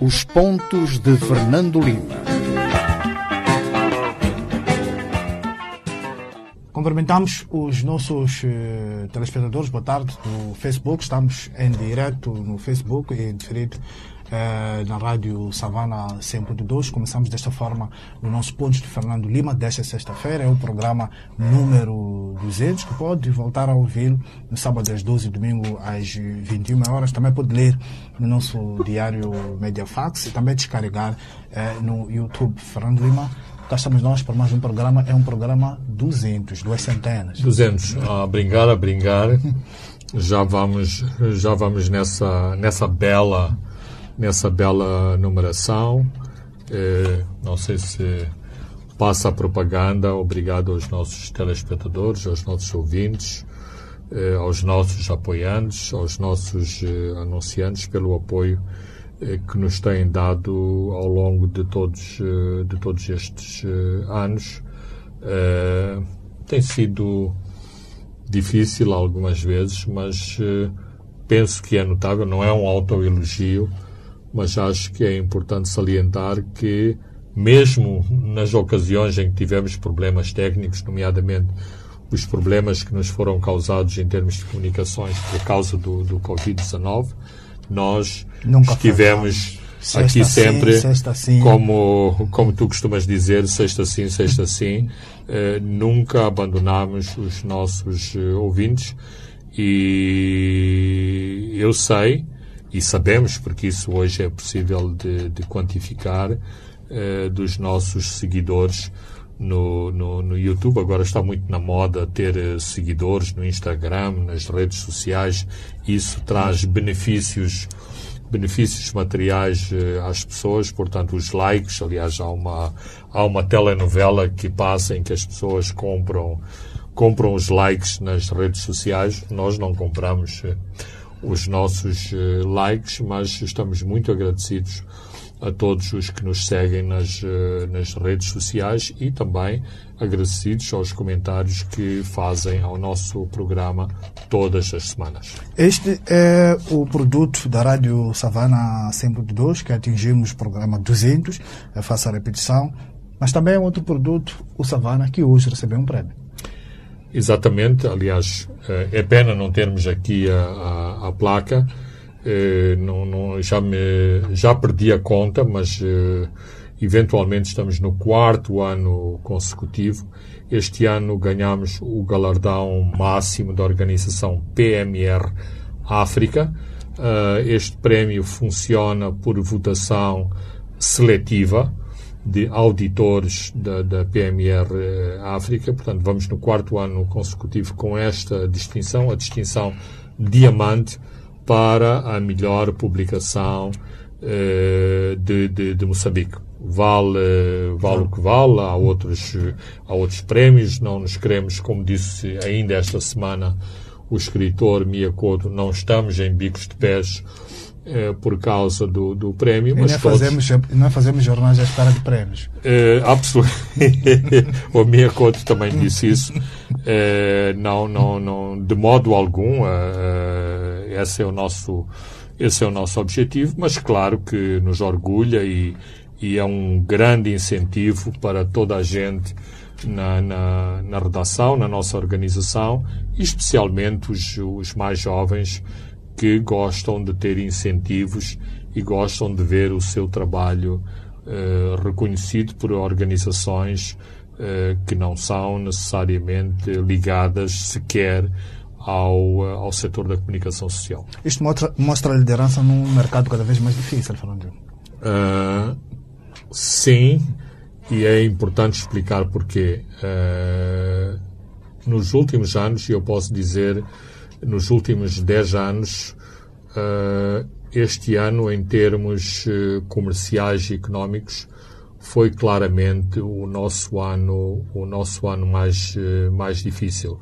Os pontos de Fernando Lima. Cumprimentamos os nossos uh, telespectadores, boa tarde, no Facebook. Estamos em direto no Facebook e em diferido na Rádio Savana 100.2. Começamos desta forma no nosso ponto de Fernando Lima, desta sexta-feira. É o programa número 200, que pode voltar a ouvir no sábado às 12 e domingo às 21 horas. Também pode ler no nosso diário Mediafax e também descarregar uh, no YouTube Fernando Lima cá estamos nós para mais um programa. É um programa 200, duas centenas. 200. A brincar, a brincar. Já vamos, já vamos nessa, nessa bela, nessa bela numeração. É, não sei se passa a propaganda. Obrigado aos nossos telespectadores, aos nossos ouvintes, é, aos nossos apoiantes, aos nossos é, anunciantes pelo apoio eh, que nos têm dado ao longo de todos, de todos estes anos. Tem sido difícil algumas vezes, mas penso que é notável, não é um autoelogio, mas acho que é importante salientar que, mesmo nas ocasiões em que tivemos problemas técnicos, nomeadamente os problemas que nos foram causados em termos de comunicações por causa do, do Covid-19, nós Nunca estivemos aqui sempre, sim, como, como tu costumas dizer, sexta sim, sexta sim, eh, nunca abandonámos os nossos eh, ouvintes. E eu sei e sabemos, porque isso hoje é possível de, de quantificar, eh, dos nossos seguidores no, no, no, YouTube. Agora está muito na moda ter uh, seguidores no Instagram, nas redes sociais. Isso traz benefícios benefícios materiais uh, às pessoas, portanto os likes, aliás há uma há uma telenovela que passa em que as pessoas compram compram os likes nas redes sociais. Nós não compramos uh, os nossos likes, mas estamos muito agradecidos a todos os que nos seguem nas, eh, nas redes sociais e também agradecidos aos comentários que fazem ao nosso programa todas as semanas. Este é o produto da Rádio Savana 102, que atingimos o programa 200, eu faço a repetição, mas também é outro produto, o Savana, que hoje recebeu um prémio. Exatamente, aliás, eh, é pena não termos aqui a, a, a placa, eh, não, não, já, me, já perdi a conta, mas eh, eventualmente estamos no quarto ano consecutivo. Este ano ganhamos o galardão máximo da organização PMR África. Este prémio funciona por votação seletiva de auditores da, da PMR África. Portanto, vamos no quarto ano consecutivo com esta distinção, a distinção diamante para a melhor publicação uh, de, de, de, Moçambique. Vale, vale o que vale, há outros, há outros prémios, não nos queremos, como disse ainda esta semana o escritor Miyakoto, não estamos em bicos de pés uh, por causa do, do prémio. Mas não, todos... fazemos, não fazemos jornais à espera de prémios. Uh, absolutamente. o Miyakoto também disse isso. Uh, não, não, não, de modo algum. Esse é o nosso, esse é o nosso objetivo, mas claro que nos orgulha e, e é um grande incentivo para toda a gente na, na, na redação, na nossa organização, e especialmente os, os mais jovens que gostam de ter incentivos e gostam de ver o seu trabalho uh, reconhecido por organizações uh, que não são necessariamente ligadas sequer ao, eh, ao setor da comunicação social. Isto mostra, mostra a liderança num mercado cada vez mais difícil, Fernando. Uh, sim, e é importante explicar porquê. Uh, nos últimos anos, e eu posso dizer, nos últimos 10 anos, uh, este ano, em termos comerciais e económicos, foi claramente o nosso ano, o nosso ano mais, mais difícil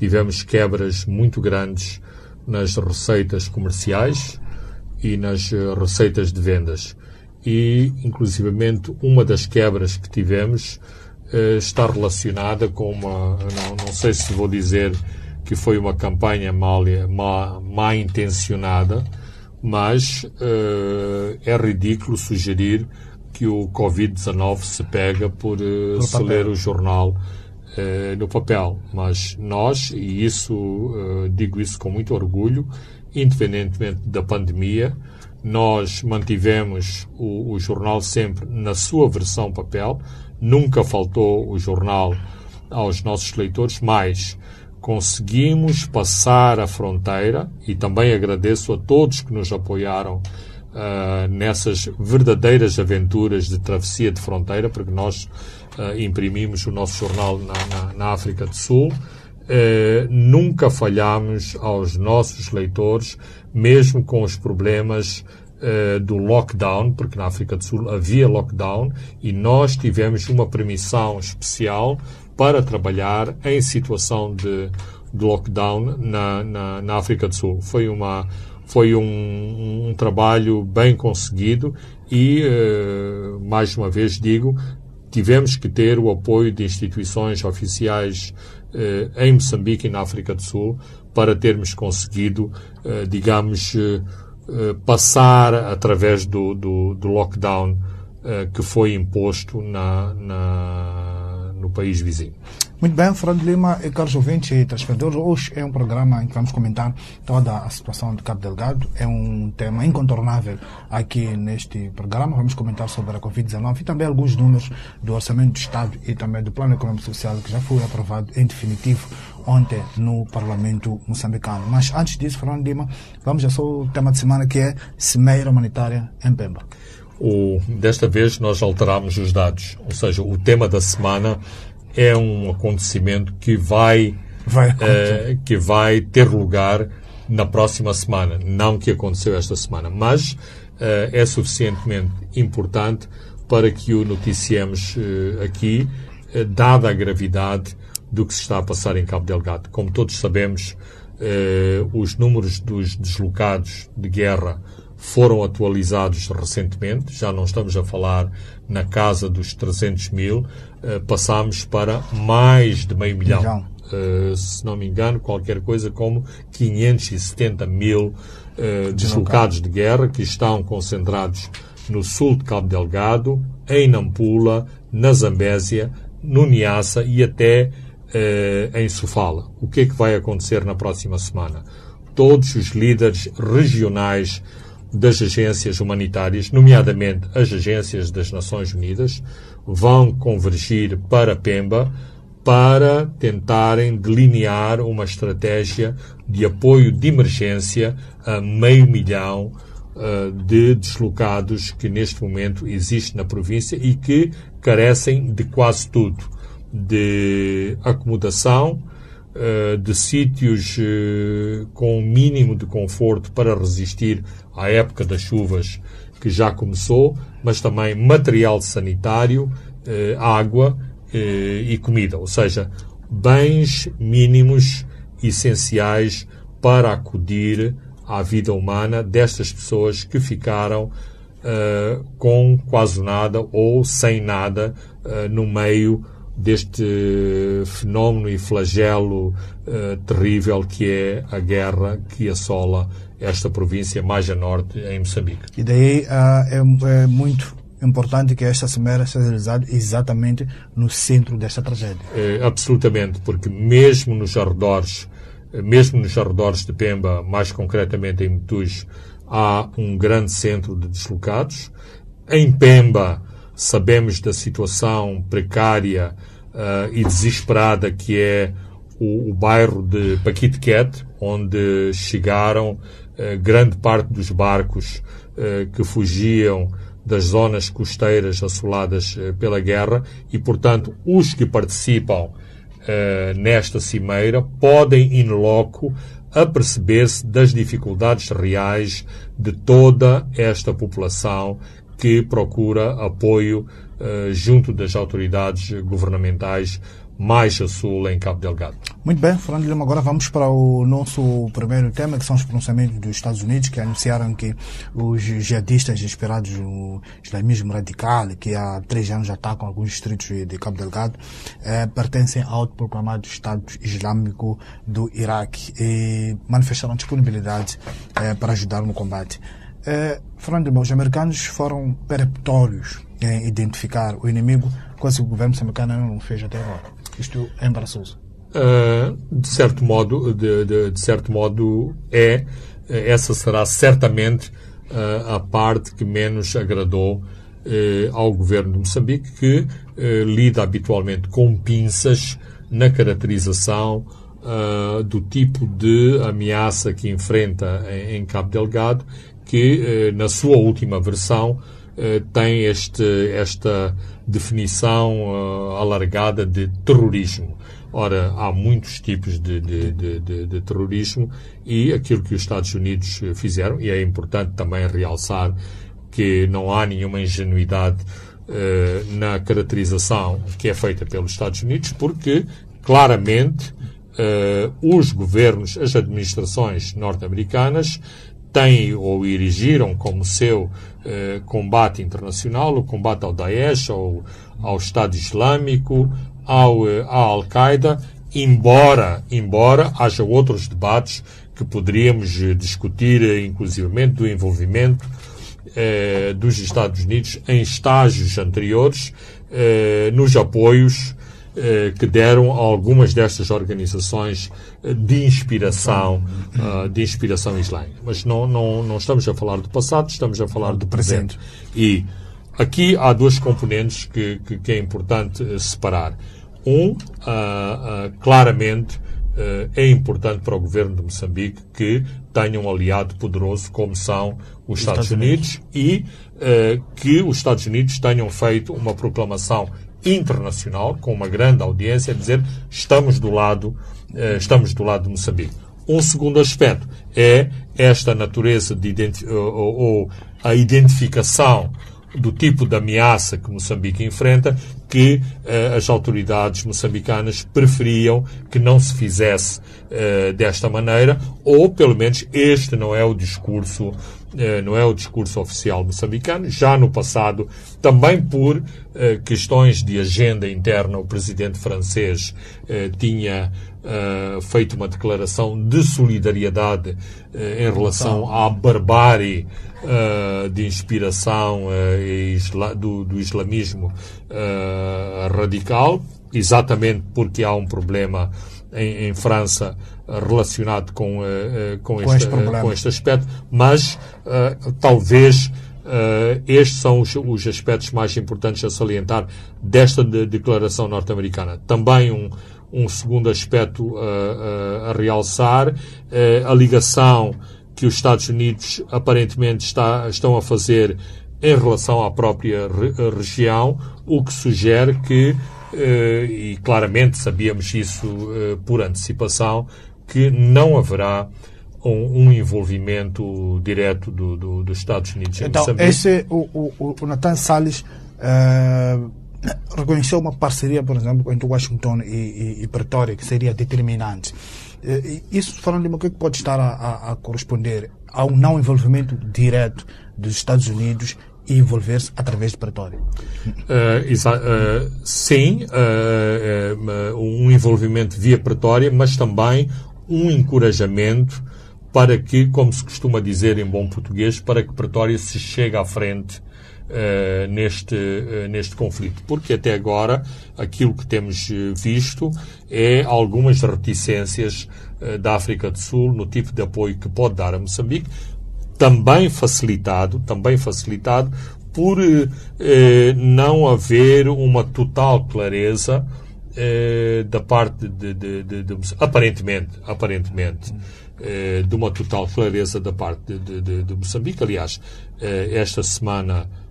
tivemos quebras muito grandes nas receitas comerciais e nas eh, receitas de vendas. E, inclusivamente, uma das quebras que tivemos eh, está relacionada com uma, não, não, sei se vou dizer que foi uma campanha mal, má, má intencionada, mas uh, é ridículo sugerir que o Covid-19 se pega por, uh, se ler o jornal uh, no papel. Mas nós, e isso digo isso com muito orgulho, independentemente da pandemia, nós mantivemos o, o, jornal sempre na sua versão papel, nunca faltou o jornal aos nossos leitores, mas conseguimos passar a fronteira e também agradeço a todos que nos apoiaram uh, nessas verdadeiras aventuras de travessia de fronteira, porque nós uh, imprimimos o nosso jornal na, na, na África do Sul. Uh, nunca falhamos aos nossos leitores, mesmo com os problemas do lockdown, porque na África do Sul havia lockdown e nós tivemos uma permissão especial para trabalhar em situação de, de lockdown na, na, na, África do Sul. Foi, uma, foi um, um trabalho bem conseguido e, uh, mais uma vez digo, tivemos que ter o apoio de instituições oficiais uh, em Moçambique e na África do Sul para termos conseguido, uh, digamos, passar através do, do, do lockdown que foi imposto na, na no país vizinho. Muito bem, Fernando Lima e caros ouvintes e telespectadores, hoje é um programa em que vamos comentar toda a situação de Cabo Delgado. É um tema incontornável aqui neste programa. Vamos comentar sobre a Covid-19 e também alguns números do Orçamento do Estado e também do Plano Econômico Social que já foi aprovado em definitivo ontem no Parlamento moçambicano. Mas antes disso, Fernando Lima, vamos ao tema de semana que é Cimeira Humanitária em Pemba. O, desta vez nós alteramos os dados, ou seja, o tema da semana é um acontecimento que vai, vai uh, que vai ter lugar na próxima semana, não que aconteceu esta semana, mas uh, é suficientemente importante para que o noticiemos uh, aqui, dada a gravidade do que se está a passar em Cabo Delgado. Como todos sabemos, os números dos deslocados de guerra foram atualizados recentemente, já não estamos a falar na casa dos 300 mil, uh, passamos para mais de meio milhão. Uh, se não me engano, qualquer coisa como 570 mil uh, deslocados de guerra que estão concentrados no sul de Cabo Delgado, em Nampula, na Zambésia, no Niassa e até em Sofala. O que é que vai acontecer na próxima semana? Todos os líderes regionais das agências humanitárias, nomeadamente as agências das Nações Unidas, vão convergir para Pemba para tentarem delinear uma estratégia de apoio de emergência a meio milhão uh, de deslocados que neste momento existe na província e que carecem de quase tudo, de acomodação, uh, de sítios uh, com o mínimo de conforto para resistir à época das chuvas que já começou, mas também material sanitário, eh, água eh, e comida, ou seja, bens mínimos essenciais para acudir à vida humana destas pessoas que ficaram eh, com quase nada ou sem nada eh, no meio deste fenómeno e flagelo eh, terrível que é a guerra que assola esta província mais a norte, em Moçambique. E daí uh, é, é, muito importante que esta cimeira seja realizada exatamente no centro desta tragédia. É, absolutamente, porque mesmo nos arredores, mesmo nos arredores de Pemba, mais concretamente em Metus, há um grande centro de deslocados. Em Pemba, sabemos da situação precária uh, e desesperada que é o, o bairro de Paquitequete, onde chegaram grande parte dos barcos uh, que fugiam das zonas costeiras assoladas uh, pela guerra e, portanto, os que participam nesta cimeira podem, in loco, aperceber-se das dificuldades reais de toda esta população que procura apoio junto das autoridades governamentais mais a sul em Cabo Delgado. Muito bem, Fernando Lima, agora vamos para o nosso primeiro tema, que são os pronunciamentos dos Estados Unidos, que anunciaram que os jihadistas inspirados no islamismo radical, que há três anos atacam alguns distritos de Cabo Delgado, eh, pertencem ao autoproclamado Estado Islâmico do Iraque e manifestaram disponibilidade eh, para ajudar no combate. Uh, falando de os americanos foram peremptórios em identificar o inimigo, coisa o governo moçambicano não fez até agora. Isto é embaraçoso. Uh, de certo modo, de, de, de, certo modo é essa será certamente uh, a parte que menos agradou uh, ao governo de Moçambique, que lida habitualmente com pinças na caracterização do tipo de ameaça que enfrenta em, em Cabo Delgado, que na sua última versão tem este, esta definição alargada de terrorismo. Ora, há muitos tipos de, de, de, de, terrorismo e aquilo que os Estados Unidos fizeram, e é importante também realçar que não há nenhuma ingenuidade uh, na caracterização que é feita pelos Estados Unidos, porque claramente uh, os governos, as administrações norte-americanas têm ou erigiram como seu uh, combate internacional, o combate ao Daesh, ao, ao Estado Islâmico, ao, eh, à Al-Qaeda, embora, embora haja outros debates que poderíamos eh, discutir, eh, inclusivamente do envolvimento eh, dos Estados Unidos em estágios anteriores eh, nos apoios eh, que deram a algumas destas organizações de inspiração, uh, de inspiração islâmica. Mas não, não, não estamos a falar do passado, estamos a falar do presente. E aqui há dois componentes que, que, que é importante separar. Um, uh, uh, claramente, é importante para o governo de Moçambique que tenha um aliado poderoso como são os Estados, Estados Unidos, Unidos, e que os Estados Unidos tenham feito uma proclamação internacional com uma grande audiência a dizer estamos do lado estamos do lado de Moçambique. Um segundo aspecto é esta natureza de ou, ou a identificação do tipo de ameaça que Moçambique enfrenta, que uh, as autoridades moçambicanas preferiam que não se fizesse uh, desta maneira, ou pelo menos este não é o discurso, uh, não é o discurso oficial moçambicano. Já no passado, também por questões de agenda interna, o presidente francês tinha feito uma declaração de solidariedade em relação à barbárie uh, de inspiração isla, do, islamismo uh, radical, exatamente porque há um problema em, França relacionado com, com, com, este, este com este aspecto, mas talvez Uh, estes são os, os, aspectos mais importantes a salientar desta de, declaração norte-americana. Também um, um, segundo aspecto uh, uh, a realçar, a ligação que os Estados Unidos aparentemente está, estão a fazer em relação à própria re região, o que sugere que, eh, e claramente sabíamos isso eh, por antecipação, que não haverá um, um envolvimento direto do, do, dos Estados Unidos então, Esse, o, o, o Nathan Salles uh, reconheceu uma parceria, por exemplo, entre Washington e, e, e Pretória, que seria determinante. Eh, isso falando de uma coisa que pode estar a, a, a corresponder ao não envolvimento direto dos Estados Unidos e envolver-se através de Pretória. Uh, uh, sim, uh, um envolvimento via Pretória, mas também um encorajamento para que, como se costuma dizer em bom português, para que Pretória se chegue à frente uh, neste, uh, neste conflito. Porque até agora aquilo que temos eh, visto é algumas reticências uh, da África do Sul no tipo de apoio que pode dar a Moçambique, também facilitado, também facilitado por não haver uma total clareza da parte de, de, de, de, aparentemente, aparentemente, de uma total clareza da parte de, Moçambique. Aliás, esta semana eh,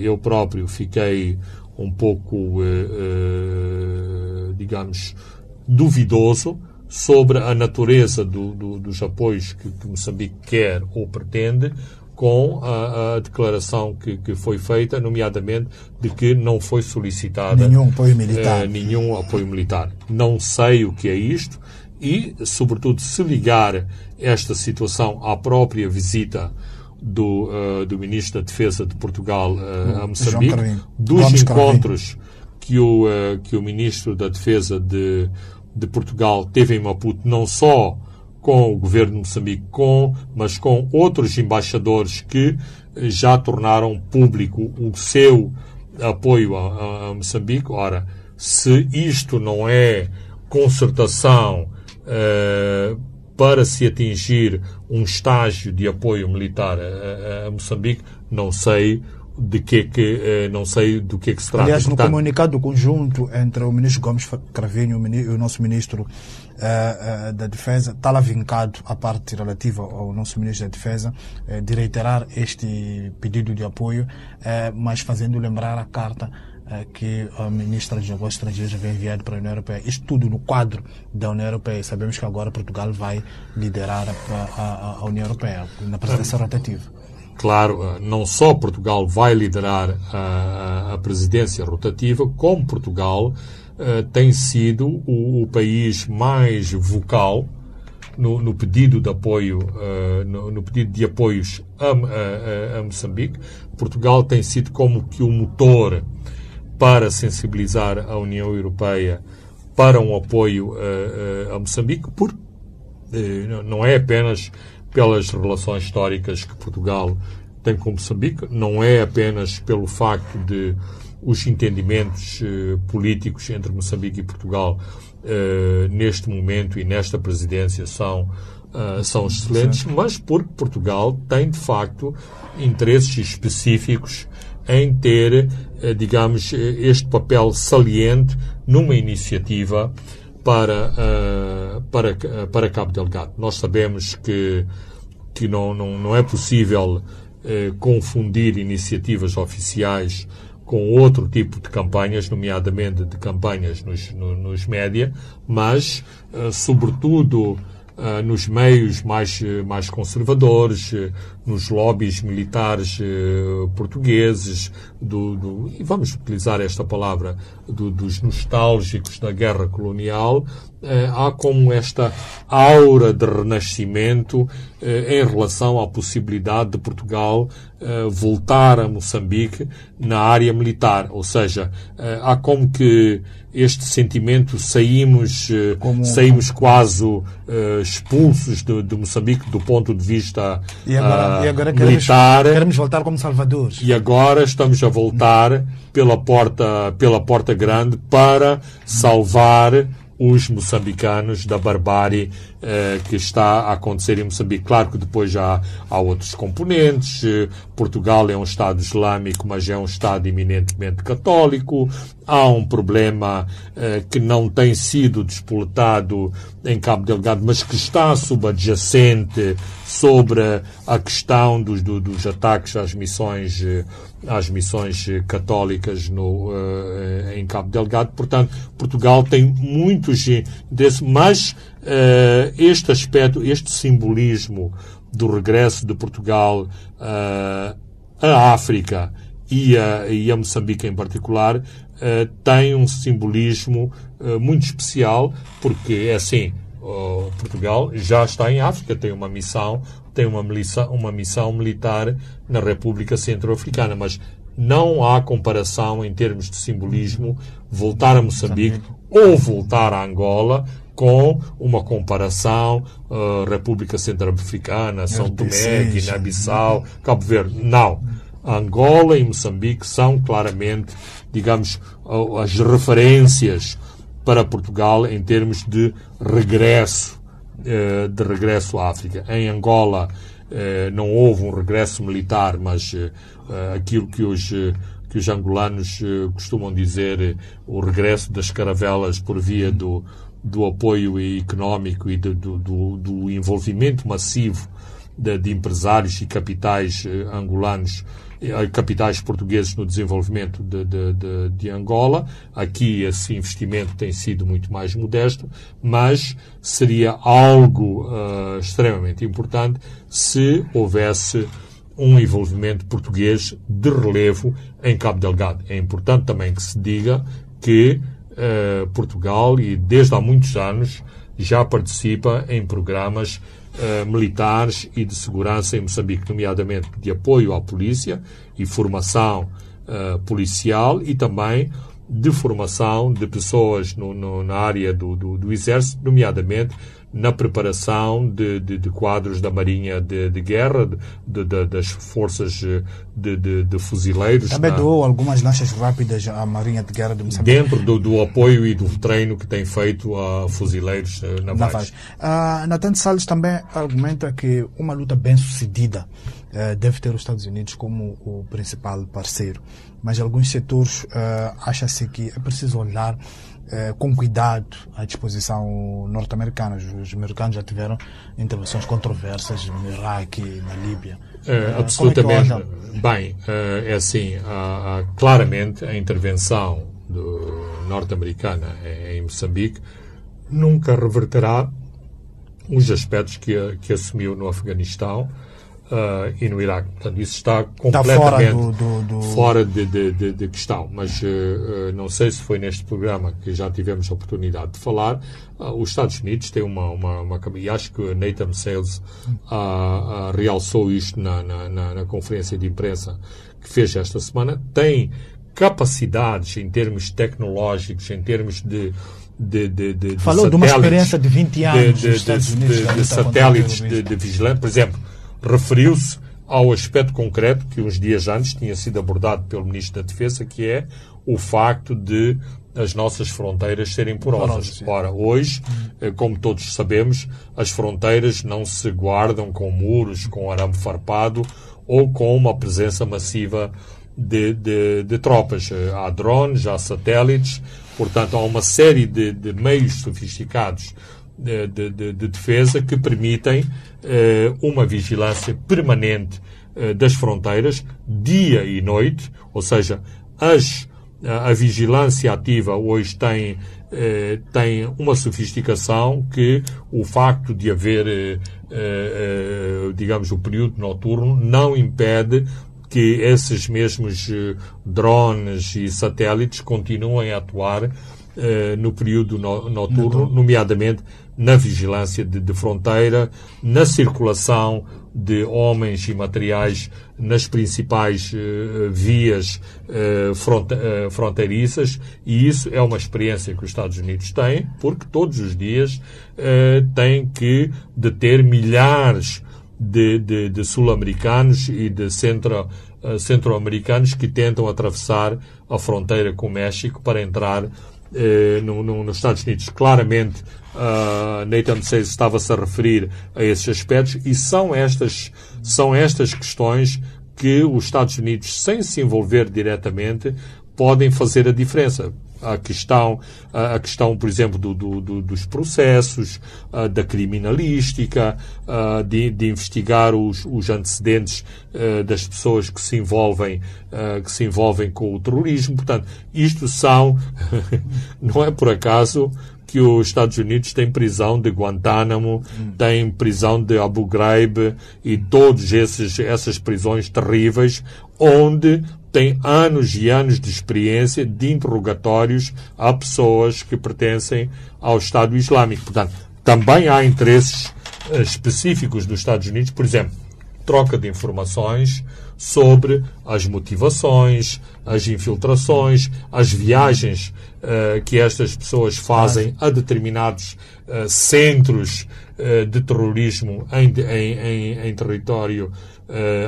eu próprio fiquei um pouco, eh, eh, digamos, duvidoso sobre a natureza do, do, dos apoios que, que, Moçambique quer ou pretende com a, a declaração que, que, foi feita, nomeadamente de que não foi solicitada nenhum apoio militar. Nenhum apoio militar. Não sei o que é isto e, sobretudo, se ligar esta situação à própria visita do, uh, do Ministro da Defesa de Portugal uh, a Moçambique, dos Vamos encontros que o, uh, que o Ministro da Defesa de, de Portugal teve em Maputo, não só com o governo de Moçambique, com, mas com outros embaixadores que já tornaram público o seu apoio a, a Moçambique. Ora, se isto não é concertação para se atingir um estágio de apoio militar a, a Moçambique, não sei de que, que eh, não sei do que, é que se trata. Aliás, no Portanto, comunicado conjunto entre o ministro Gomes Cravinho e o nosso ministro uh, uh, da Defesa, está lá vincado a parte relativa ao nosso ministro da Defesa uh, de reiterar este pedido de apoio, mas fazendo lembrar a carta que a ministra dos Negócios Estrangeiros havia enviado para a União Europeia. Isto tudo no quadro da União Europeia. Sabemos que agora Portugal vai liderar a, a, a União Europeia na presidência rotativa. Claro, eh, não só Portugal vai liderar a, a presidência rotativa, como Portugal uh, tem sido o, o, país mais vocal no, no pedido de apoio, uh, no, no, pedido de apoios a, a, Moçambique. Portugal tem sido como que o motor para sensibilizar a União Europeia para um apoio uh, a Moçambique, porque não é apenas pelas relações históricas que Portugal tem com Moçambique, não é apenas pelo facto de os entendimentos eh, políticos entre Moçambique e Portugal eh, neste momento e nesta presidência são, uh, são excelentes, mas porque Portugal tem de facto interesses específicos em ter, eh, digamos, este papel saliente numa iniciativa para, uh, para, para Cabo Delgado. Nós sabemos que, que não, não, não é possível confundir iniciativas oficiais com outro tipo de campanhas, nomeadamente de campanhas nos, no, nos média, mas, sobretudo, nos meios mais, mais conservadores, nos lobbies militares uh, portugueses, do, do, e vamos utilizar esta palavra, do, dos nostálgicos da guerra colonial, há como esta aura de renascimento em relação à possibilidade de Portugal voltar a Moçambique na área militar. Ou seja, há como que este sentimento saímos, como... saímos quase expulsos de, de, Moçambique do ponto de vista e agora, e agora militar. Queremos, queremos, voltar como salvadores. E agora estamos a voltar pela porta, pela porta grande para salvar os moçambicanos da barbárie eh, que está a acontecer em Moçambique. Claro que depois já há outros componentes. Eh, Portugal é um Estado islâmico, mas é um Estado eminentemente católico. Há um problema eh, que não tem sido despoletado em Cabo Delgado, mas que está subadjacente sobre a questão dos, do, dos ataques às missões eh, às missões católicas no, uh, em Cabo Delgado. Portanto, Portugal tem muitos interesses, mas uh, este aspecto, este simbolismo do regresso de Portugal uh, à África e a, e a Moçambique em particular tem um simbolismo muito especial, porque é assim, Portugal já está em África, tem uma missão tem uma, missão, uma missão militar na República Centro-Africana, mas não há comparação em termos de simbolismo voltar a Moçambique ou voltar a Angola com uma comparação uh, República Centro-Africana, São Tomé, Guiné-Bissau, Cabo Verde. Não. Angola e Moçambique são claramente, digamos, as referências para Portugal em termos de regresso eh, de regresso à África. Em Angola eh, não houve um regresso militar, mas eh, aquilo que os, que os angolanos costumam dizer, o regresso das caravelas por via do, do apoio económico e do, do, do envolvimento massivo de, de, empresários e capitais angolanos capitais portugueses no desenvolvimento de, de, de, de, Angola. Aqui esse investimento tem sido muito mais modesto, mas seria algo uh, extremamente importante se houvesse um envolvimento português de relevo em Cabo Delgado. É importante também que se diga que uh, Portugal, e desde há muitos anos, já participa em programas uh, militares e de segurança em Moçambique, nomeadamente de apoio à polícia e formação uh, policial e também de formação de pessoas no, no, na área do, do, do, Exército, nomeadamente na preparação de, de, de quadros da Marinha de, de Guerra, das forças de, fuzileiros. Também na, doou algumas lanchas rápidas à Marinha de Guerra de Moçambique. Dentro do, do apoio e do treino que tem feito a fuzileiros eh, navais. navais. Uh, Nathan Salles também argumenta que uma luta bem sucedida uh, deve ter os Estados Unidos como o principal parceiro. Mas alguns setores uh, acham-se que é preciso olhar eh, com cuidado à disposição norte-americana. Os americanos já tiveram intervenções controversas no Iraque e na Líbia. É, absolutamente. É Bem, é assim, há, há, claramente a intervenção norte-americana em Moçambique nunca reverterá os aspectos que, que assumiu no Afeganistão uh, e no Iraque. Portanto, isso está completamente está fora, do, do, do... fora de, de, de, questão. Mas uh, não sei se foi neste programa que já tivemos a oportunidade de falar. Uh, os Estados Unidos têm uma, uma, uma e acho que Nathan Sales realçou isto na, na, na, na conferência de imprensa que fez esta semana. Tem capacidades em termos tecnológicos, em termos de, de, de, de, Falou de, uma experiência de 20 anos de, de, de, de satélites de, de vigilância. Por exemplo, referiu-se ao aspecto concreto que uns dias antes tinha sido abordado pelo Ministro da Defesa, que é o facto de as nossas fronteiras serem porosas. Ora, hoje, eh, como todos sabemos, as fronteiras não se guardam com muros, com arame farpado ou com uma presença massiva de, de, de tropas. Eh, há drones, há satélites, portanto, há uma série de, de meios sofisticados de, de, de, defesa que permitem eh, uma vigilância permanente eh, das fronteiras, dia e noite, ou seja, as, a, a vigilância ativa hoje tem, eh, tem uma sofisticação que o facto de haver, digamos, o período noturno não impede que esses mesmos drones e satélites continuem a atuar no período no, noturno, nomeadamente na vigilância de, de, fronteira, na circulação de homens e materiais nas principais uh, vias uh, fronte, uh, fronteiriças. E isso é uma experiência que os Estados Unidos têm, porque todos os dias têm que deter milhares de, de, de sul-americanos e de centro, centro-americanos que tentam atravessar a fronteira com o México para entrar no, no, nos Estados Unidos. Claramente, uh, Nathan Seis estava-se a referir a esses aspectos e são estas, são estas questões que os Estados Unidos, sem se envolver diretamente, podem fazer a diferença. A questão, a questão por exemplo, do, do, dos processos, da criminalística, de, de investigar os, os antecedentes das pessoas que se envolvem, que se envolvem com o terrorismo. Portanto, isto são, não é por acaso, que os Estados Unidos têm prisão de Guantánamo, hum. têm prisão de Abu Ghraib e todas essas prisões terríveis, onde tem anos e anos de experiência de interrogatórios a pessoas que pertencem ao Estado Islâmico. Portanto, também há interesses eh, específicos dos Estados Unidos, por exemplo, troca de informações sobre as motivações, as infiltrações, as viagens uh, que estas pessoas fazem a determinados uh, centros uh, de terrorismo em, em, em, em território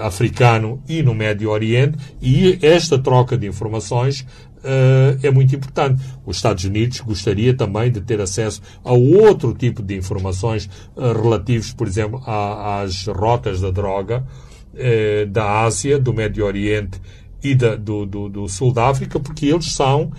africano e no Médio Oriente, e esta troca de informações Uh, é muito importante. Os Estados Unidos gostaria também de ter acesso a outro tipo de informações uh, relativos, por exemplo, a, às rotas da droga uh, da Ásia, do Médio Oriente e da, do, do, do, Sul da África, porque eles são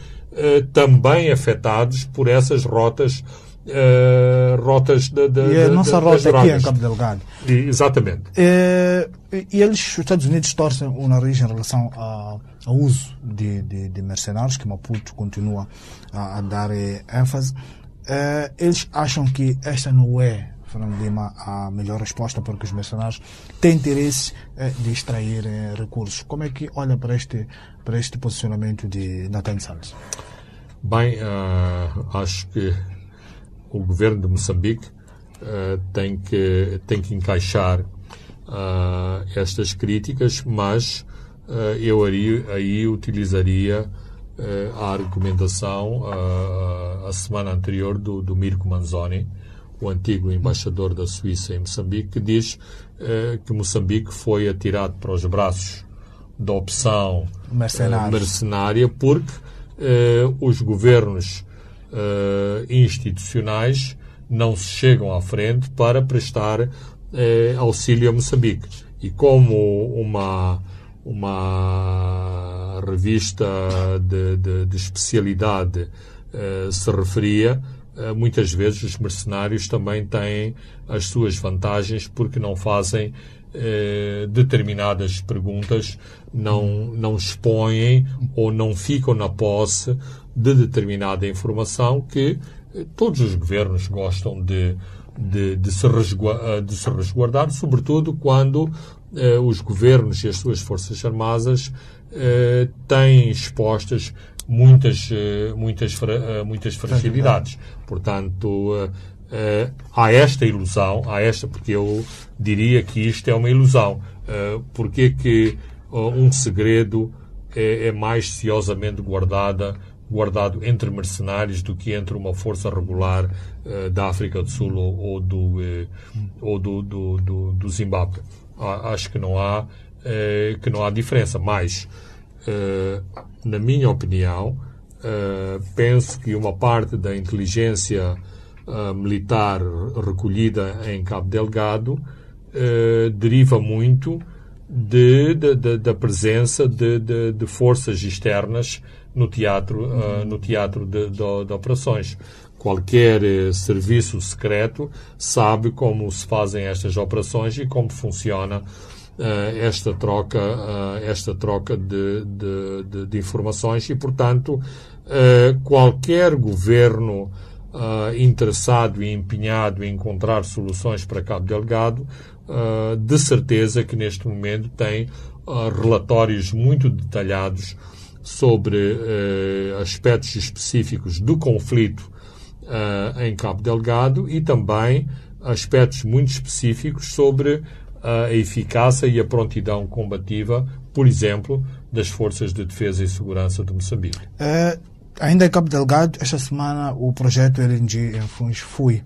também afetados por essas rotas Uh, rotas de, de, e a nossa rota aqui em Cabo Delgado. E, exatamente. Uh, e eles, os Estados Unidos, torcem o nariz em relação a, ao uso de, de, de, mercenários, que Maputo continua a, a dar eh, ênfase. Uh, eles acham que esta não é, Fernando Lima, a melhor resposta, porque os mercenários têm interesse de extrair recursos. Como é que olha para este, para este posicionamento de Nathan Santos? Bem, acho que o governo de Moçambique uh, tem, que, tem que encaixar uh, estas críticas, mas uh, eu aí, aí utilizaria à recomendação a semana anterior do, do Mirko Manzoni, o antigo embaixador da Suíça em Moçambique, que diz que Moçambique foi atirado para os braços da opção mercenária porque os governos institucionais não se chegam à frente para prestar auxílio a Moçambique. E como uma uma revista de, de, de especialidade uh, se referia, uh, muitas vezes os mercenários também têm as suas vantagens porque não fazem uh, determinadas perguntas, não, não expõem ou não ficam na posse de determinada informação que todos os governos gostam de, de, de, se, resguardar, de se resguardar, sobretudo quando eh, os governos e as suas forças armadas eh, têm expostas muitas, eh, muitas, muitas fragilidades. Portanto, há esta ilusão, há esta, porque eu diria que isto é uma ilusão. porque que um segredo é, é mais ciosamente guardada guardado entre mercenários do que entre uma força regular uh, da África do Sul ou, ou do, uh, ou do, do, do, do Zimbábue acho que não há, eh, que não há diferença. Mas, na minha opinião, penso que uma parte da inteligência militar recolhida em Cabo Delgado deriva muito de, de, de, da presença de, forças externas no teatro, no teatro de, operações. Qualquer eh, serviço secreto sabe como se fazem estas operações e como funciona uh, esta troca, uh, esta troca de, de, de, de, informações e, portanto, uh, qualquer governo interessado e empenhado em encontrar soluções para Cabo Delgado, de certeza que neste momento tem relatórios muito detalhados sobre aspectos específicos do conflito uh, em Cabo Delgado e também aspectos muito específicos sobre a eficácia e a prontidão combativa, por exemplo, das Forças de Defesa e Segurança de Moçambique. Uh, ainda em Cabo Delgado, esta semana o projeto LNG em Funs foi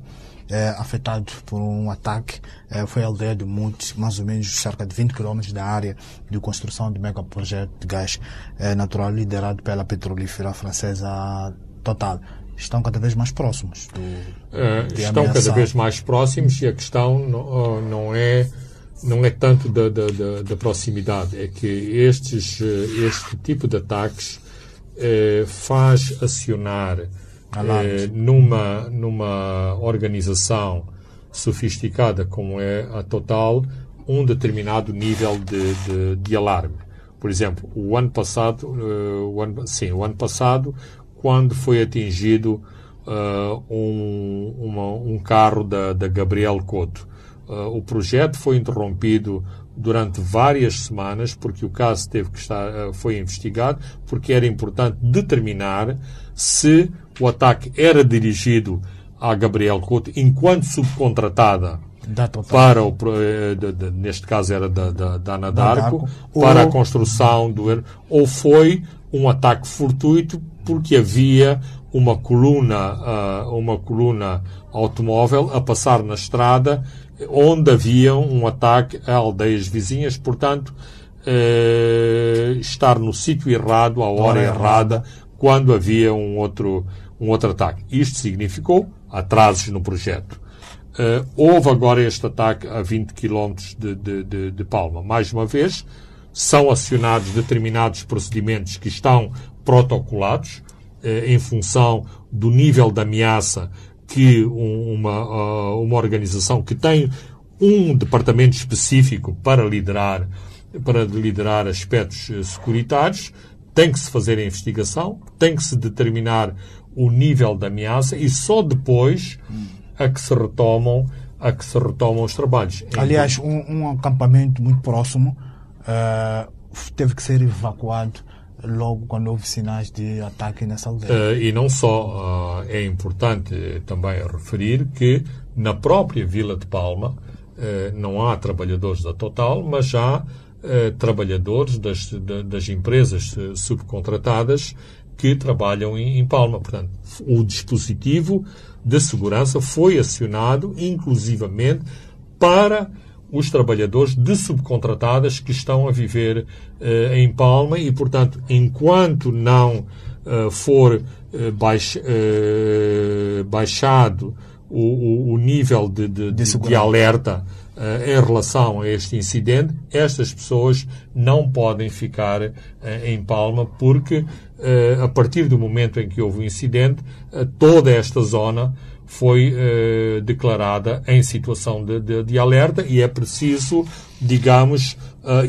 é, afetado por um ataque. É, foi a aldeia de Monte, mais ou menos cerca de 20 km da área de construção do megaprojeto de gás é, natural liderado pela petrolífera francesa Total estão cada vez mais próximos. Do, uh, estão ameaçar. cada vez mais próximos e a questão não, não é não é tanto da, da, da, da, proximidade, é que estes, eh, este tipo de ataques eh, faz acionar eh, numa, numa organização sofisticada como é a Total um determinado nível de, de, de alarme. Por exemplo, o ano passado, uh, o ano, sim, o ano passado quando foi atingido uh, um, uma, um, carro da, da Gabriel Couto. Uh, o projeto foi interrompido durante várias semanas porque o caso teve que estar foi investigado porque era importante determinar se o ataque era dirigido a Gabriel Couto enquanto subcontratada para o de, neste caso era da, da, da Anadarko, para ou... a construção do ou foi um ataque fortuito porque havia uma coluna, uh, uma coluna automóvel a passar na estrada onde havia um ataque a aldeias vizinhas, portanto, uh, estar no sítio errado, à hora errada, quando havia um outro, um outro ataque. Isto significou atrasos no projeto. Uh, houve agora este ataque a 20 km de, de, de, de Palma. Mais uma vez, são acionados determinados procedimentos que estão protocolados eh, em função do nível de ameaça que uma, uh, uma organização que tem um departamento específico para liderar, para liderar aspectos uh, securitários, tem que se fazer a investigação, tem que se determinar o nível de ameaça e só depois a que se retomam, a que se retomam os trabalhos. Aliás, um, um acampamento muito próximo uh, teve que ser evacuado logo quando houve sinais de ataque nessa aldeia. Uh, e não só, uh, é importante também referir que na própria Vila de Palma não há trabalhadores da Total, mas há trabalhadores das, das empresas subcontratadas que trabalham em, em Palma. Portanto, o dispositivo de segurança foi acionado inclusivamente para os trabalhadores de subcontratadas que estão a viver uh, em Palma e, portanto, enquanto não uh, for uh, baix, baixado o, o, o, nível de, de, de, de alerta em relação a este incidente, estas pessoas não podem ficar em Palma porque, a partir do momento em que houve o incidente, toda esta zona foi eh, declarada em situação de, de, de, alerta e é preciso, digamos,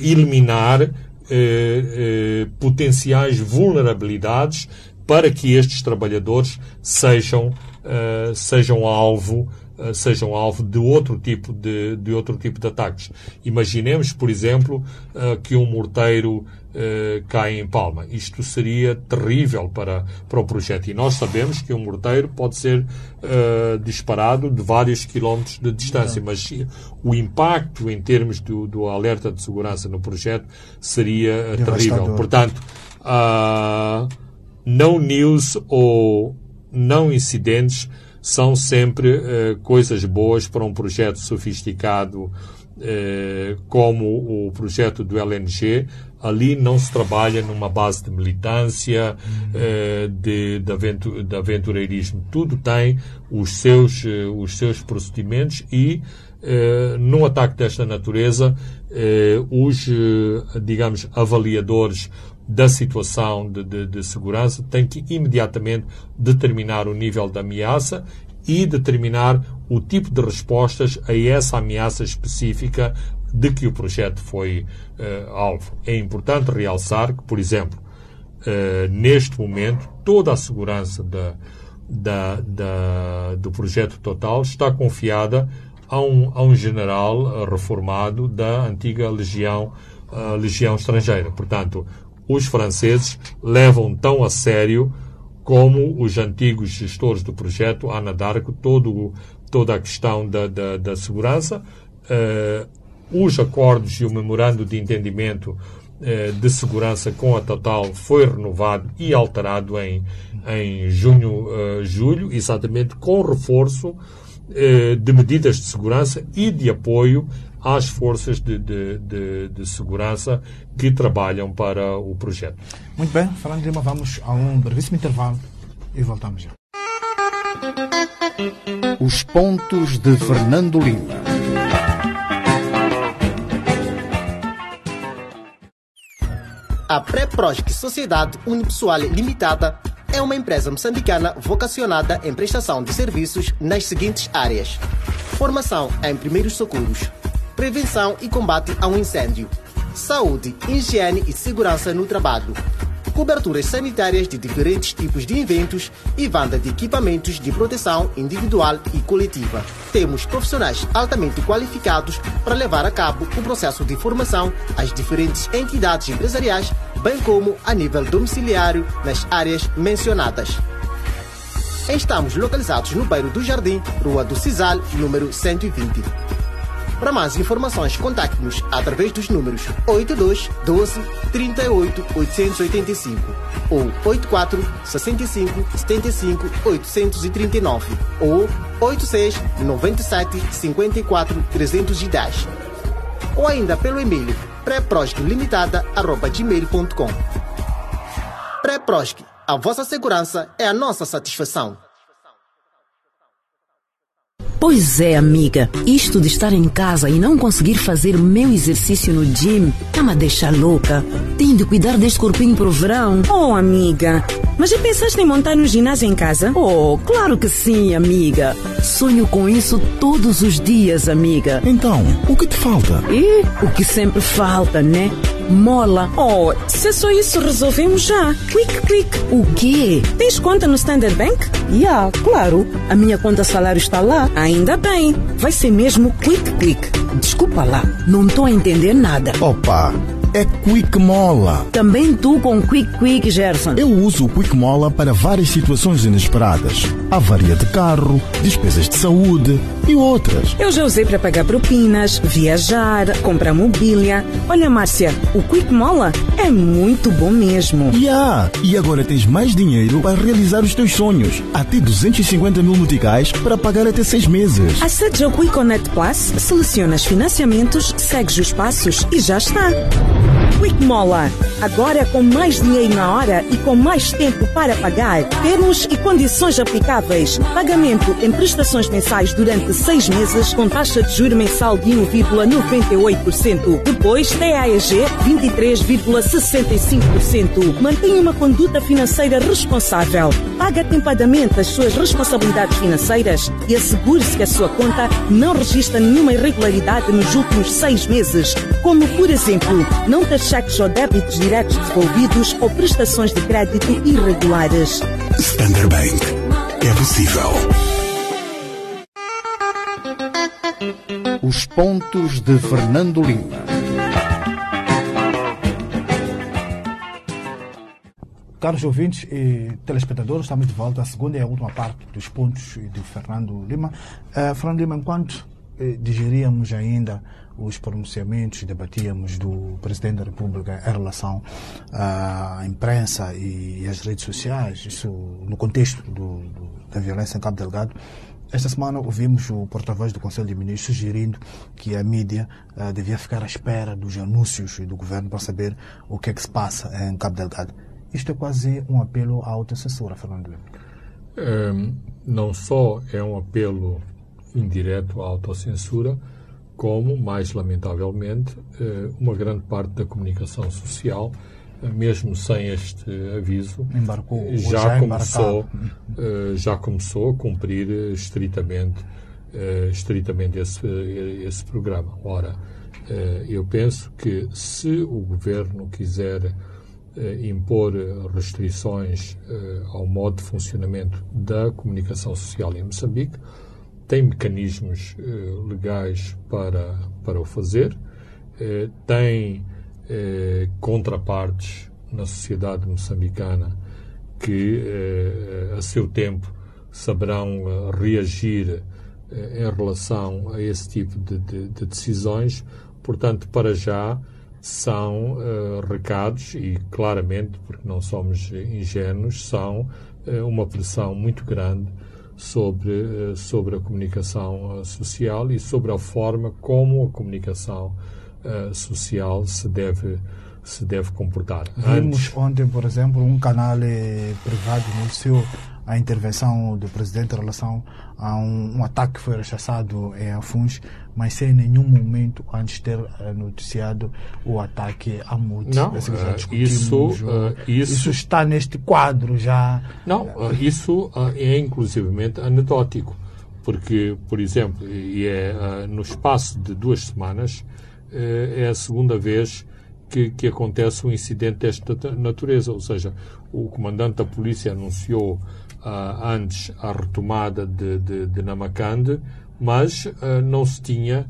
eliminar eh, eh, potenciais vulnerabilidades para que estes trabalhadores sejam, sejam alvo sejam alvo de outro tipo de, de outro tipo de ataques. Imaginemos, por exemplo, que um morteiro eh, cai em Palma. Isto seria terrível para, para o projeto. E nós sabemos que um morteiro pode ser uh, disparado de vários quilómetros de distância, mas o impacto em termos do, do alerta de segurança no projeto seria terrível. Portanto, uh, não news ou não incidentes são sempre uh, coisas boas para um projeto sofisticado como o projeto do LNG, ali não se trabalha numa base de militância, eh, de, de, aventur, de, aventureirismo. Tudo tem os seus, eh, os seus procedimentos e, eh, num ataque desta natureza, os, digamos, avaliadores da situação de, de, de, segurança têm que imediatamente determinar o nível da ameaça e determinar o tipo de respostas a essa ameaça específica de que o projeto foi uh, alvo. É importante realçar que, por exemplo, uh, neste momento, toda a segurança da, da, da, do projeto Total está confiada a um, a um general reformado da antiga legião, uh, legião estrangeira. Portanto, os franceses levam tão a sério como os antigos gestores do projeto, Ana Darko, todo, toda a questão da, da, da segurança. Uh, os acordos e o memorando de entendimento eh, de segurança com a Total foi renovado e alterado em, em junho, uh, julho, exatamente com reforço de medidas de segurança e de apoio às forças de, de, de, de, segurança que trabalham para o projeto. Muito bem, falando de Lima, vamos a um brevíssimo intervalo e voltamos já. Os pontos de Fernando Lima. A Pré-Prosc Sociedade Unipessoal Limitada é uma empresa moçambicana vocacionada em prestação de serviços nas seguintes áreas: formação em primeiros socorros, prevenção e combate ao incêndio, saúde, higiene e segurança no trabalho, coberturas sanitárias de diferentes tipos de eventos e venda de equipamentos de proteção individual e coletiva. Temos profissionais altamente qualificados para levar a cabo o processo de formação às diferentes entidades empresariais, bem como a nível domiciliário nas áreas mencionadas. Estamos localizados no bairro do Jardim, Rua do Cisal, número 120. Para mais informações, contacte-nos através dos números 82 12 38 885 ou 84 65 75 839 ou 86 97 54 310 ou ainda pelo e-mail pré-prosc-limitada@gmail.com. Pré-Prosc, a vossa segurança é a nossa satisfação. Pois é, amiga. Isto de estar em casa e não conseguir fazer meu exercício no gym tá-me a deixar louca. Tenho de cuidar deste corpinho pro verão. Oh, amiga. Mas já pensaste em montar um ginásio em casa? Oh, claro que sim, amiga. Sonho com isso todos os dias, amiga. Então, o que te falta? E o que sempre falta, né? Mola. Oh, se é só isso, resolvemos já. Quick, quick. O quê? Tens conta no Standard Bank? Ya, yeah, claro. A minha conta salário está lá. Ainda bem. Vai ser mesmo quick, quick. Desculpa lá, não estou a entender nada. Opa! É Quick Mola. Também tu com Quick Quick, Gerson. Eu uso o Quick Mola para várias situações inesperadas. Avaria de carro, despesas de saúde e outras. Eu já usei para pagar propinas, viajar, comprar mobília. Olha, Márcia, o Quick Mola é muito bom mesmo. Yeah. E agora tens mais dinheiro para realizar os teus sonhos. Até 250 mil noticais para pagar até seis meses. Acede ao QuickConnect Plus, selecionas financiamentos, segues os passos e já está. Quick Mola. Agora com mais dinheiro na hora e com mais tempo para pagar. Termos e condições aplicáveis. Pagamento em prestações mensais durante seis meses com taxa de juro mensal de 1,98%. Depois, TAEG 23,65%. Mantenha uma conduta financeira responsável. Paga atempadamente as suas responsabilidades financeiras e assegure-se que a sua conta não registra nenhuma irregularidade nos últimos seis meses, como, por exemplo, não ter cheques ou débitos diretos devolvidos ou prestações de crédito irregulares. Standard Bank. É possível. Os pontos de Fernando Lima. Caros ouvintes e telespectadores, estamos de volta à segunda e à última parte dos pontos de Fernando Lima. Uh, Fernando Lima, enquanto eh, digeríamos ainda os pronunciamentos, debatíamos do Presidente da República em relação à imprensa e às redes sociais, isso no contexto do, do, da violência em Cabo Delgado, esta semana ouvimos o porta-voz do Conselho de Ministros sugerindo que a mídia uh, devia ficar à espera dos anúncios do governo para saber o que é que se passa em Cabo Delgado. Isto é quase um apelo à autocensura, Fernando Lima. Um, não só é um apelo indireto à autocensura, como, mais lamentavelmente, eh, uma grande parte da comunicação social, eh, mesmo sem este aviso, Embarcou, já, começou, eh, já começou a cumprir estritamente, estritamente esse, esse programa. Ora, eu penso que se o governo quiser impor restrições ao modo de funcionamento da comunicação social em Moçambique, tem mecanismos eh, legais para, para o fazer, eh, tem eh, contrapartes na sociedade moçambicana que, a seu tempo, saberão reagir em relação a esse tipo de, de, de decisões. Portanto, para já, são recados e, claramente, porque não somos ingênuos, são uma pressão muito grande sobre, eh, sobre a comunicação eh, social e sobre a forma como a comunicação uh, social se deve, se deve comportar. Vimos Antes... ontem, por exemplo, um canal privado noticiou a intervenção do presidente em relação a um, um, ataque que foi rechaçado em Afuns, mas sem nenhum momento antes ter noticiado o ataque a Muti. Não, uh, isso, uh, isso, isso está neste quadro já. Não, uh, isso é inclusivamente anedótico, porque, por exemplo, e é no espaço de duas semanas é a segunda vez que, que acontece um incidente desta natureza, ou seja, o comandante da polícia anunciou antes a retomada de, de, de Namakande, mas uh, não se tinha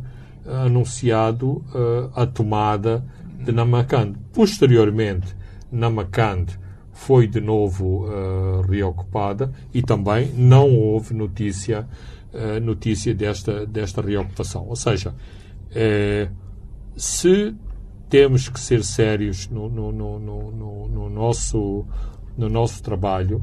anunciado uh, a tomada de Namakande. Posteriormente, Namakande foi de novo reocupada e também não houve notícia, notícia desta, desta reocupação. Ou seja, eh, se temos que ser sérios no, no, no, no, no nosso, no nosso trabalho,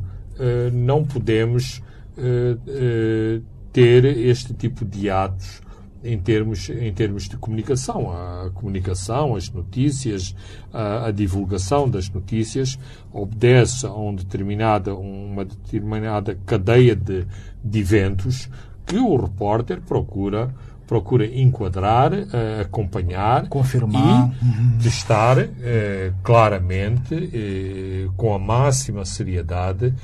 não podemos eh, eh, ter este tipo de atos em termos, em termos de comunicação. A comunicação, as notícias, a, a divulgação das notícias obedece a um determinada, uma determinada cadeia de, de eventos que o repórter procura procura enquadrar, acompanhar confirmar e testar claramente, com a máxima seriedade,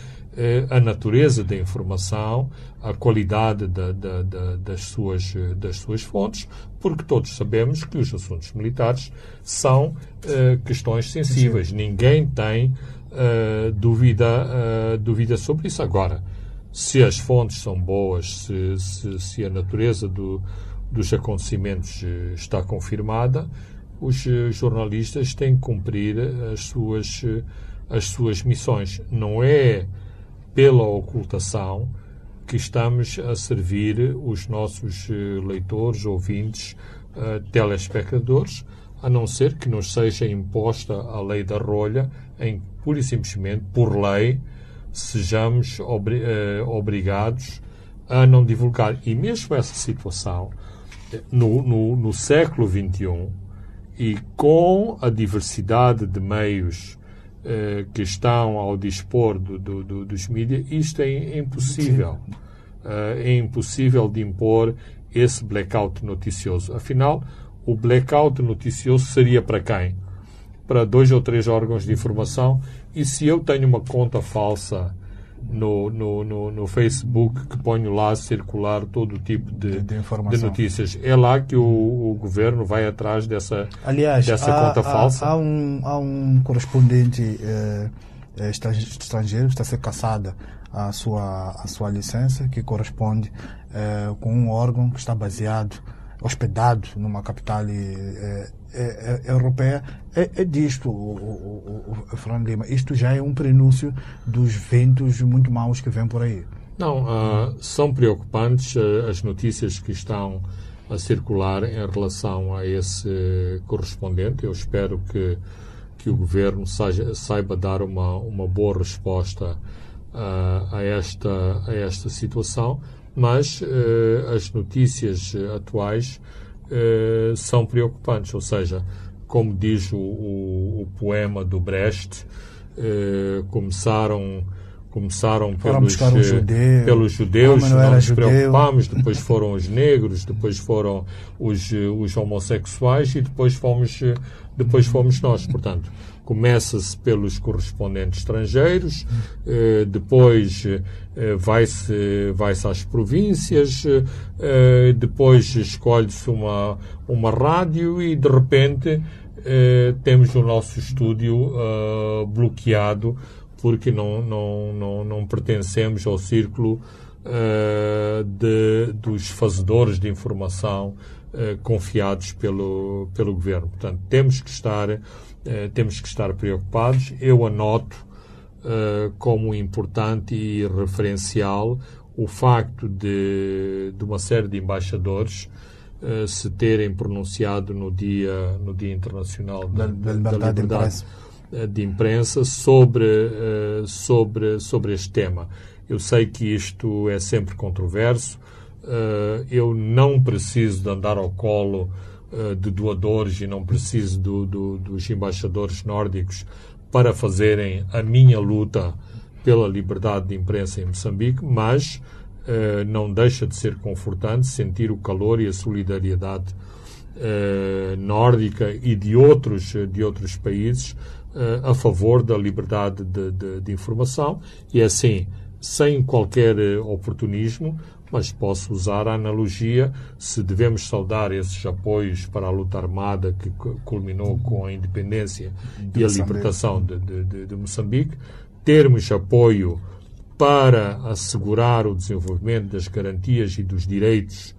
a natureza da informação, a qualidade da, da, da, das, suas, das suas fontes, porque todos sabemos que os assuntos militares são uh, questões sensíveis. Sim. Ninguém tem uh, dúvida, uh, dúvida sobre isso. Agora, se as fontes são boas, se, se, se a natureza do, dos acontecimentos está confirmada, os jornalistas têm que cumprir as suas, as suas missões. Não é pela ocultação que estamos a servir os nossos eh, leitores, ouvintes, uh, telespectadores. a não ser que nos seja imposta a lei da rolha, em pura e simplesmente, por lei, sejamos obri eh, obrigados a não divulgar. E mesmo essa situação, no, no, no século XXI, e com a diversidade de meios eh, que estão ao dispor do, do, do, dos mídias, isto é impossível. Uh, é impossível de impor esse blackout noticioso. Afinal, o blackout noticioso seria para quem? Para dois ou três órgãos de informação. E se eu tenho uma conta falsa no, no, no, no Facebook que ponho lá a circular todo tipo de, de, de notícias, é lá que o, o, governo vai atrás dessa, Aliás, dessa há, conta há, falsa? Há um, há um correspondente eh, estrangeiro que está a ser caçada a sua, a sua licença, que corresponde eh, com um órgão que está baseado, hospedado numa capital eh, eh, europeia. É, é disto, o, o, o, o Fernando Lima. Isto já é um prenúncio dos ventos muito maus que vêm por aí. Não, uh, são preocupantes uh, as notícias que estão a circular em relação a esse correspondente. Eu espero que, que o governo saiba, saiba dar uma, uma boa resposta uh, a, esta, a esta situação, mas uh, as notícias atuais uh, são preocupantes, ou seja, como diz o, o, o poema do Brecht, começaram começaram pelos, judeu, pelos judeus, não, não nos judeu. preocupámos, depois foram os negros, depois foram os, os homossexuais e depois fomos, depois fomos nós. Portanto, começa-se pelos correspondentes estrangeiros, eh, depois eh, vai-se vai -se às províncias, eh, depois escolhe-se uma, uma rádio e, de repente, temos o nosso estúdio bloqueado porque não, não, não, não pertencemos ao círculo de, dos fazedores de informação confiados pelo, pelo governo. Portanto, temos que estar temos que estar preocupados. Eu anoto uh, como importante e referencial o facto de, de uma série de embaixadores uh, se terem pronunciado no Dia, no dia Internacional da, da, da Liberdade, de Imprensa, de imprensa sobre, sobre, sobre este tema. Eu sei que isto é sempre controverso. eu não preciso de andar ao colo eh, de doadores e não preciso do, do, dos embaixadores nórdicos para fazerem a minha luta pela liberdade de imprensa em Moçambique, mas uh, não deixa de ser confortante sentir o calor e a solidariedade uh, nórdica e de outros, de outros países uh, a favor da liberdade de, de, de informação. E assim, sem qualquer oportunismo, mas posso usar a analogia se devemos saudar esses apoios para a luta armada que culminou com a independência de e a libertação de, de, de, Moçambique, termos apoio para assegurar o desenvolvimento das garantias e dos direitos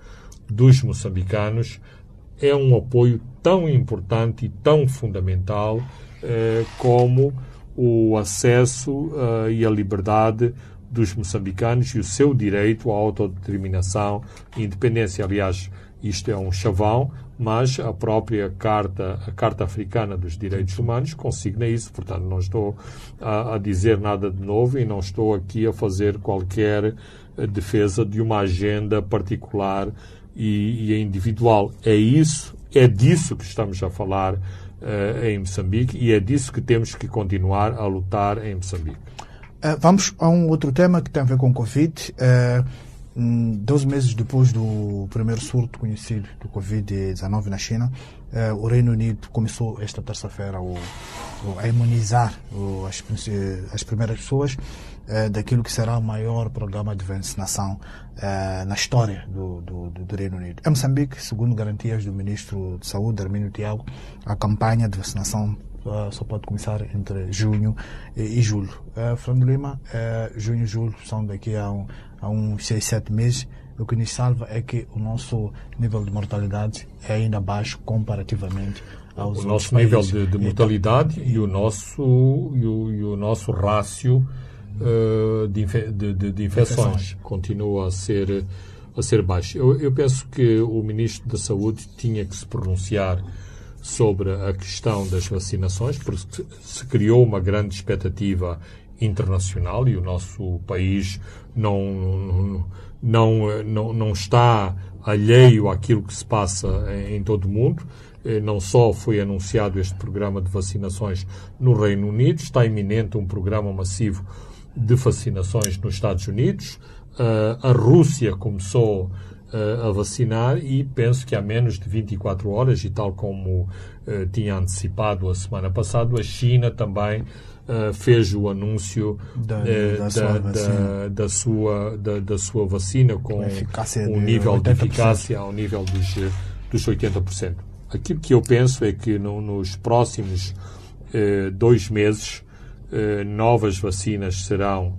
dos moçambicanos é um apoio tão importante e tão fundamental eh, como o acesso eh, e a liberdade dos moçambicanos e o seu direito à autodeterminação e independência. Aliás, isto é um chavão, mas a própria Carta, a Carta Africana dos Direitos Humanos consigna isso. Portanto, não estou a, a dizer nada de novo e não estou aqui a fazer qualquer eh, defesa de uma agenda particular e, e individual. É isso, é disso que estamos a falar uh, em Moçambique e é disso que temos que continuar a lutar em Moçambique. Uh, vamos a um outro tema que tem a ver com o Covid. Uh, doze meses depois do primeiro surto conhecido do Covid-19 na China, uh, o Reino Unido começou esta terça-feira a imunizar as, as, primeiras pessoas daquilo que será o maior programa de vacinação uh, na história do, do, do, Reino Unido. Em Moçambique, segundo garantias do Ministro de Saúde, Armínio Tiago, a campanha de vacinação Uh, só pode começar entre junho e, e julho. Uh, Fernando Lima, uh, junho e julho são daqui a, um, a uns 6, 7 meses. O que nos salva é que o nosso nível de mortalidade é ainda baixo comparativamente aos o nosso nível de, de mortalidade e, e, o nosso e o, e o nosso rácio uh, de, de, de, de, infecções continua a ser a ser baixo. Eu, eu penso que o Ministro da Saúde tinha que se pronunciar sobre a questão das vacinações, porque se criou uma grande expectativa internacional e o nosso país não, não, não, não está alheio àquilo que se passa em todo o mundo. Eh, não só foi anunciado este programa de vacinações no Reino Unido, está iminente um programa massivo de vacinações nos Estados Unidos. Uh, a Rússia começou uh, a vacinar e penso que há menos de 24 horas, e tal como uh, tinha antecipado a semana passada, a China também fez o anúncio da, da, da, sua da, da, sua, da, sua vacina com um nível de 80%. eficácia ao nível dos, dos 80%. Aquilo que eu penso é que no, nos próximos dois meses novas vacinas serão,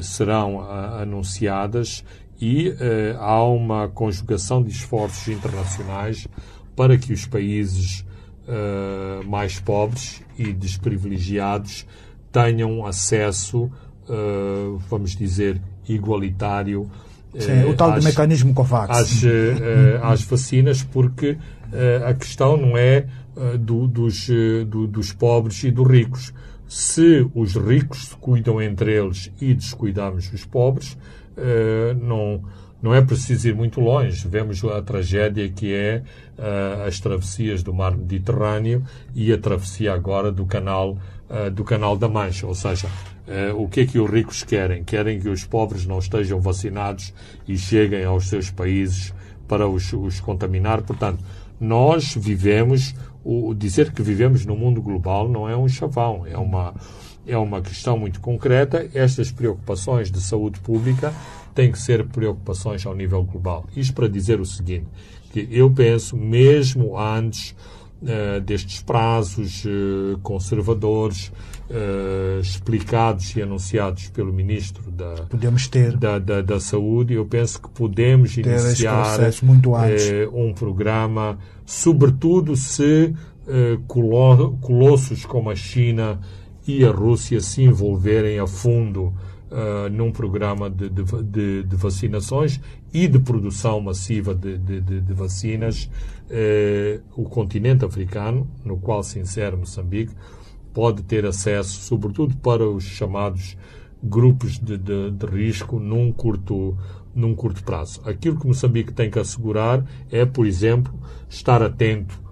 serão anunciadas e uh, há uma conjugação de esforços internacionais para que os países uh, mais pobres e desprivilegiados tenham acesso, uh, vamos dizer, igualitário Sim, o tal às, do mecanismo COVAX. às, às vacinas, porque a questão não é do, dos, do, dos pobres e dos ricos. Se os ricos se cuidam entre eles e descuidamos os pobres, não, não é preciso ir muito longe. Vemos a tragédia que é uh, as travessias do mar Mediterrâneo e a travessia agora do canal, uh, do canal da Mancha. Ou seja, o que é que os ricos querem? Querem que os pobres não estejam vacinados e cheguem aos seus países para os, os contaminar. Portanto, nós vivemos, o, dizer que vivemos no mundo global não é um chavão, é uma, é uma questão muito concreta. Estas preocupações de saúde pública têm que ser preocupações ao nível global. Isto para dizer o seguinte, que eu penso, mesmo antes uh, destes prazos uh, conservadores uh, explicados e anunciados pelo Ministro da, podemos ter da, da, da Saúde, eu penso que podemos ter iniciar muito antes. um programa, sobretudo se colo colossos como a China e a Rússia se envolverem a fundo uh, num programa de, de, de, de, vacinações e de produção massiva de, vacinas, uh, o continente africano, no qual se insere Moçambique, pode ter acesso, sobretudo para os chamados grupos de, risco, num curto, num curto prazo. Aquilo que Moçambique tem que assegurar é, por exemplo, estar atento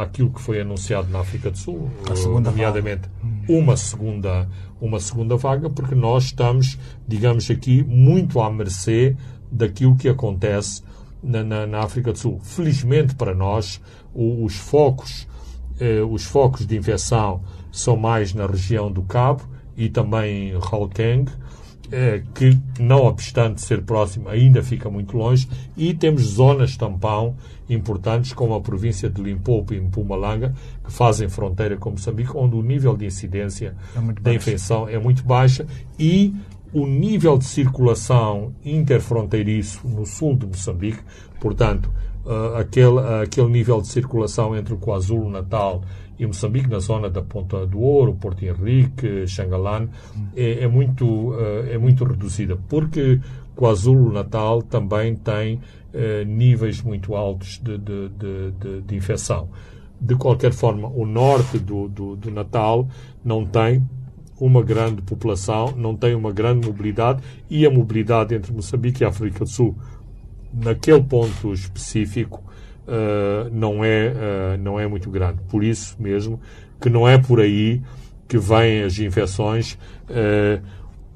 aquilo que foi anunciado na África do Sul, nomeadamente uma segunda, uma segunda vaga, porque nós estamos, digamos aqui, muito à mercê daquilo que acontece na, na, na África do Sul. Felizmente para nós, o, os focos, eh, os focos de infecção são mais na região do Cabo e também em Gauteng, que, não obstante ser próximo, ainda fica muito longe, e temos zonas tampão importantes, como a província de Limpopo e Mpumalanga, que fazem fronteira com Moçambique, onde o nível de incidência é da infecção é muito baixa. E o nível de circulação interfronteiriço no sul de Moçambique, portanto, uh, aquele, aquele nível de circulação entre o KwaZulu-Natal e Moçambique, na zona da Ponta do Ouro, Porto Henrique, Xangalan, é, é, muito, uh, é muito reduzida, porque KwaZulu-Natal também tem eh, níveis muito altos de, de, de, de, infecção. De qualquer forma, o norte do, do, do Natal não tem uma grande população, não tem uma grande mobilidade e a mobilidade entre Moçambique e África do Sul, naquele ponto específico, uh, não, é, uh, não é muito grande. Por isso mesmo que não é por aí que vêm as infecções. Uh,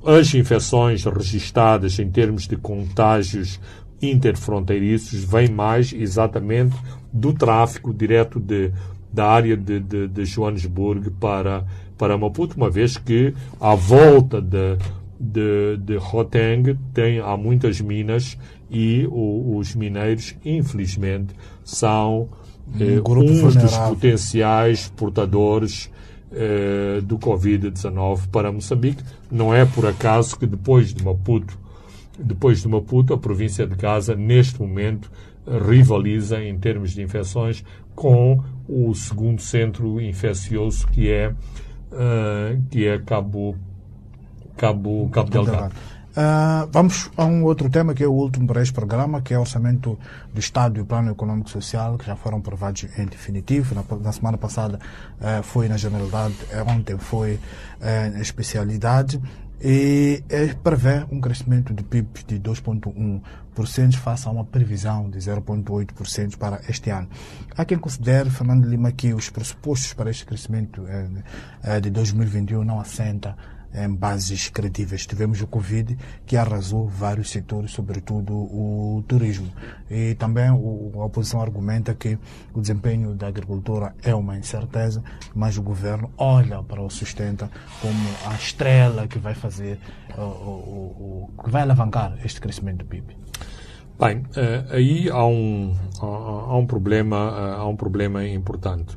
as infecções registadas em termos de contágios interfronteiriços vêm mais exatamente do tráfico direto de, da área de, de, de Joanesburgo para, para Maputo, uma vez que à volta de, de, de Hoteng tem, há muitas minas e o, os mineiros, infelizmente, são eh, um uns dos potenciais portadores eh, do Covid-19 para Moçambique. Não é por acaso que depois de Maputo depois de Maputo, a província de Gaza, neste momento, rivaliza em termos de infecções com o segundo centro infeccioso que é, uh, que é Cabo, Cabo, Cabo Delgado. Uh, vamos a um outro tema que é o último para este programa, que é o orçamento do Estado e o Plano Econômico e Social, que já foram aprovados em definitivo. Na, na semana passada uh, foi na generalidade, ontem foi uh, na especialidade e prevê um crescimento do PIB de 2,1% face a uma previsão de 0,8% para este ano. Há quem considere, Fernando Lima, que os pressupostos para este crescimento de 2021 não assenta em bases credíveis. Tivemos o Covid que arrasou vários setores, sobretudo o turismo. E também a oposição argumenta que o desempenho da agricultura é uma incerteza, mas o governo olha para o sustenta como a estrela que vai fazer, o, o, o que vai alavancar este crescimento do PIB. Bem, eh, aí há um, há um problema, eh, há um problema importante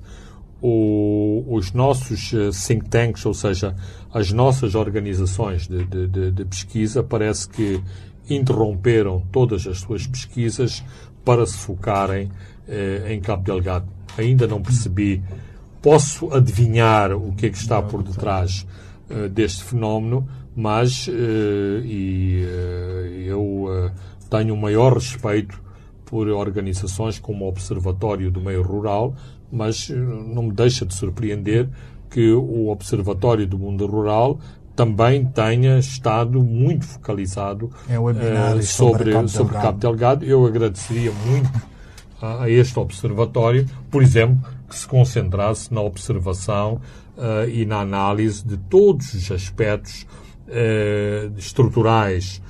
o, os nossos eh, think tanks, ou seja, as nossas organizações de, de, de, pesquisa, parece que interromperam todas as suas pesquisas para se focarem eh, em Cabo Delgado. Ainda não percebi. Posso adivinhar o que é que está por detrás eh, deste fenómeno, mas eh, e, eh, eu eh, tenho o maior respeito por organizações como o Observatório do Meio Rural, mas eh, não me deixa de surpreender que o Observatório do Mundo Rural também tenha estado muito focalizado é uh, sobre, Cabo, sobre Cabo Delgado. Eu agradeceria muito a, a, este observatório, por exemplo, que se concentrasse na observação uh, e na análise de todos os aspectos uh, estruturais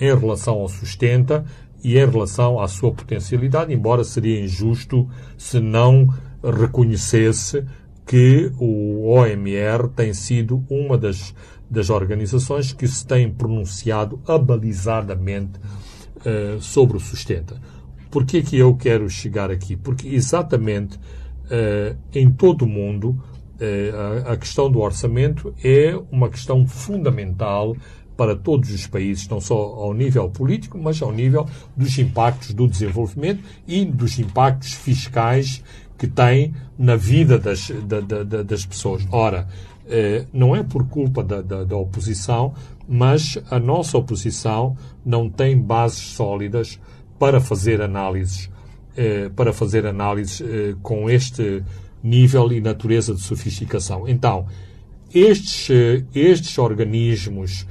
em relação ao sustenta e em relação à sua potencialidade, embora seria injusto se não reconhecesse que o OMR tem sido uma das, das organizações que se tem pronunciado abalizadamente uh, sobre o sustenta. Por que que eu quero chegar aqui? Porque exatamente uh, em todo o mundo uh, a, a questão do orçamento é uma questão fundamental para todos os países, não só ao nível político, mas ao nível dos impactos do desenvolvimento e dos impactos fiscais que tem na vida das, da, da, das pessoas. Ora, eh, não é por culpa da, da, da, oposição, mas a nossa oposição não tem bases sólidas para fazer análises, eh, para fazer análises eh, com este nível e natureza de sofisticação. Então, estes, estes organismos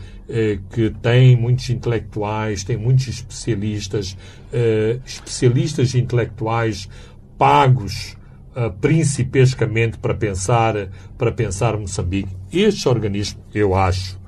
que têm muitos intelectuais, têm muitos especialistas, eh, especialistas intelectuais pagos uh, principescamente para pensar, para pensar Moçambique. Estes organismos, eu acho,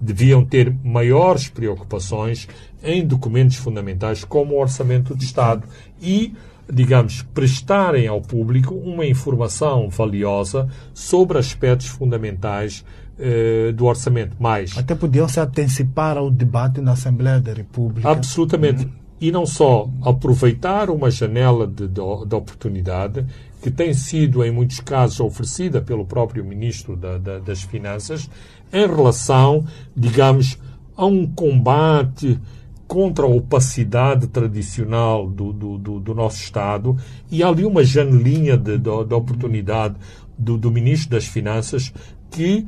deviam ter maiores preocupações em documentos fundamentais como o Orçamento de Estado e, digamos, prestarem ao público uma informação valiosa sobre aspectos fundamentais eh, do orçamento. Mais. Até podiam se antecipar ao debate na Assembleia da República. Absolutamente. Uhum. E não só aproveitar uma janela de, de, de, oportunidade que tem sido, em muitos casos, oferecida pelo próprio Ministro da, da, das Finanças em relação, digamos, a um combate contra a opacidade tradicional do, do, do, do nosso Estado e há ali uma janelinha de, de, de oportunidade do, do Ministro das Finanças que